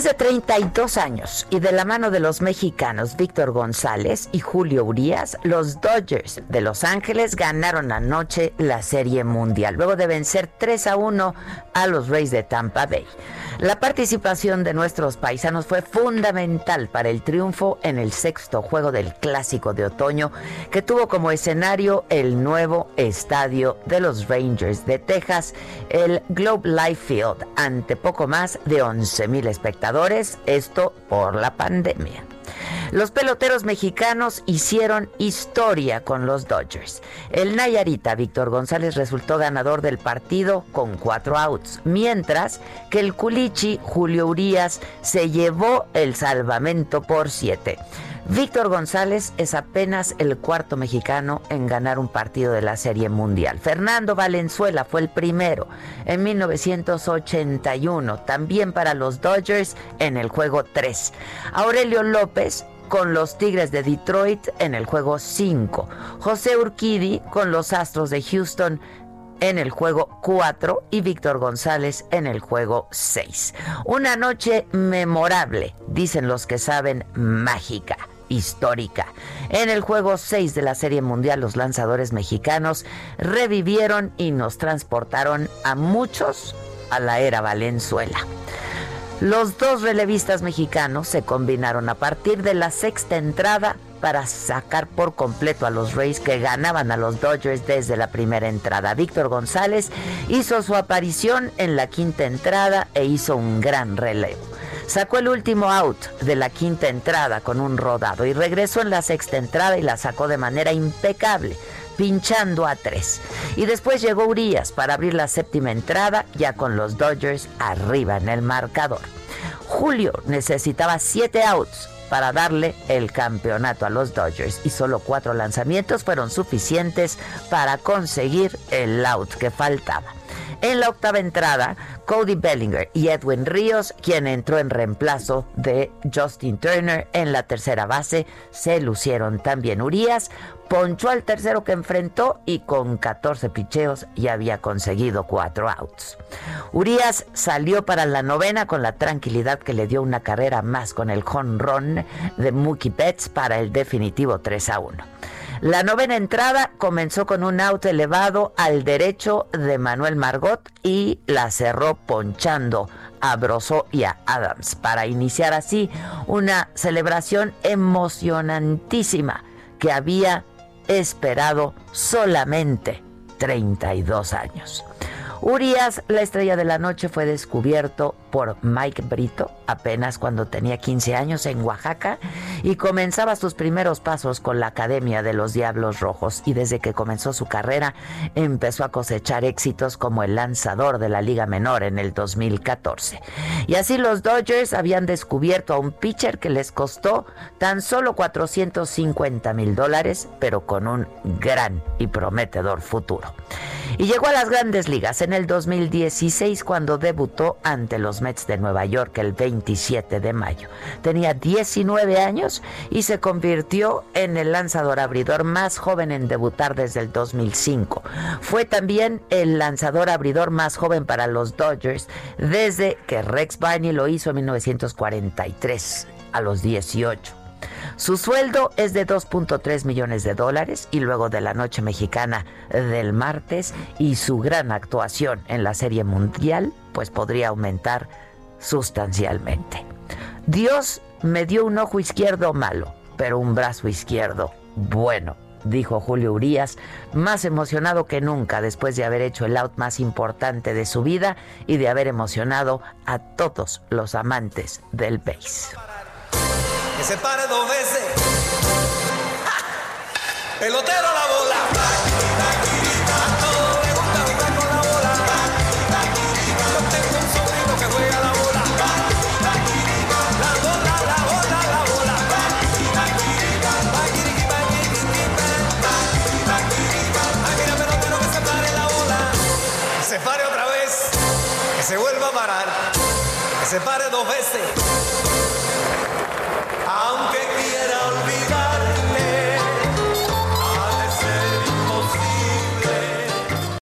Después de 32 años y de la mano de los mexicanos Víctor González y Julio Urias, los Dodgers de Los Ángeles ganaron anoche la Serie Mundial, luego de vencer 3 a 1 a los Rays de Tampa Bay. La participación de nuestros paisanos fue fundamental para el triunfo en el sexto juego del Clásico de Otoño, que tuvo como escenario el nuevo estadio de los Rangers de Texas, el Globe Life Field, ante poco más de 11 mil esto por la pandemia. Los peloteros mexicanos hicieron historia con los Dodgers. El Nayarita Víctor González resultó ganador del partido con cuatro outs, mientras que el Culichi Julio Urias se llevó el salvamento por siete. Víctor González es apenas el cuarto mexicano en ganar un partido de la Serie Mundial. Fernando Valenzuela fue el primero en 1981, también para los Dodgers en el juego 3. Aurelio López con los Tigres de Detroit en el juego 5. José Urquidi con los Astros de Houston en el juego 4 y Víctor González en el juego 6. Una noche memorable, dicen los que saben, mágica histórica. En el juego 6 de la Serie Mundial, los lanzadores mexicanos revivieron y nos transportaron a muchos a la era Valenzuela. Los dos relevistas mexicanos se combinaron a partir de la sexta entrada para sacar por completo a los Rays que ganaban a los Dodgers desde la primera entrada. Víctor González hizo su aparición en la quinta entrada e hizo un gran relevo. Sacó el último out de la quinta entrada con un rodado y regresó en la sexta entrada y la sacó de manera impecable pinchando a tres. Y después llegó Urias para abrir la séptima entrada, ya con los Dodgers arriba en el marcador. Julio necesitaba siete outs para darle el campeonato a los Dodgers y solo cuatro lanzamientos fueron suficientes para conseguir el out que faltaba. En la octava entrada, Cody Bellinger y Edwin Ríos, quien entró en reemplazo de Justin Turner en la tercera base, se lucieron también. Urias ponchó al tercero que enfrentó y con 14 picheos ya había conseguido cuatro outs. Urias salió para la novena con la tranquilidad que le dio una carrera más con el jonrón de Mookie Betts para el definitivo 3 a 1. La novena entrada comenzó con un out elevado al derecho de Manuel Margot y la cerró ponchando a Broso y a Adams para iniciar así una celebración emocionantísima que había esperado solamente 32 años. Urias, la estrella de la noche, fue descubierto por Mike Brito apenas cuando tenía 15 años en Oaxaca y comenzaba sus primeros pasos con la Academia de los Diablos Rojos y desde que comenzó su carrera empezó a cosechar éxitos como el lanzador de la Liga Menor en el 2014. Y así los Dodgers habían descubierto a un pitcher que les costó tan solo 450 mil dólares, pero con un gran y prometedor futuro. Y llegó a las grandes ligas en el 2016 cuando debutó ante los Mets de Nueva York el 27 de mayo. Tenía 19 años y se convirtió en el lanzador abridor más joven en debutar desde el 2005. Fue también el lanzador abridor más joven para los Dodgers desde que Rex Barney lo hizo en 1943 a los 18. Su sueldo es de 2.3 millones de dólares y luego de la noche mexicana del martes y su gran actuación en la Serie Mundial, pues podría aumentar sustancialmente. Dios me dio un ojo izquierdo malo, pero un brazo izquierdo bueno, dijo Julio Urias, más emocionado que nunca después de haber hecho el out más importante de su vida y de haber emocionado a todos los amantes del base que se pare dos veces. Pelotero a la bola. A todos les gusta jugar con la bola. Yo tengo un sobrino que juega la bola. La bola, la bola, la bola. Mira, pelotero que se pare la bola. Que se pare otra vez. Que se vuelva a parar. Que se pare dos veces aunque quiera olvidar.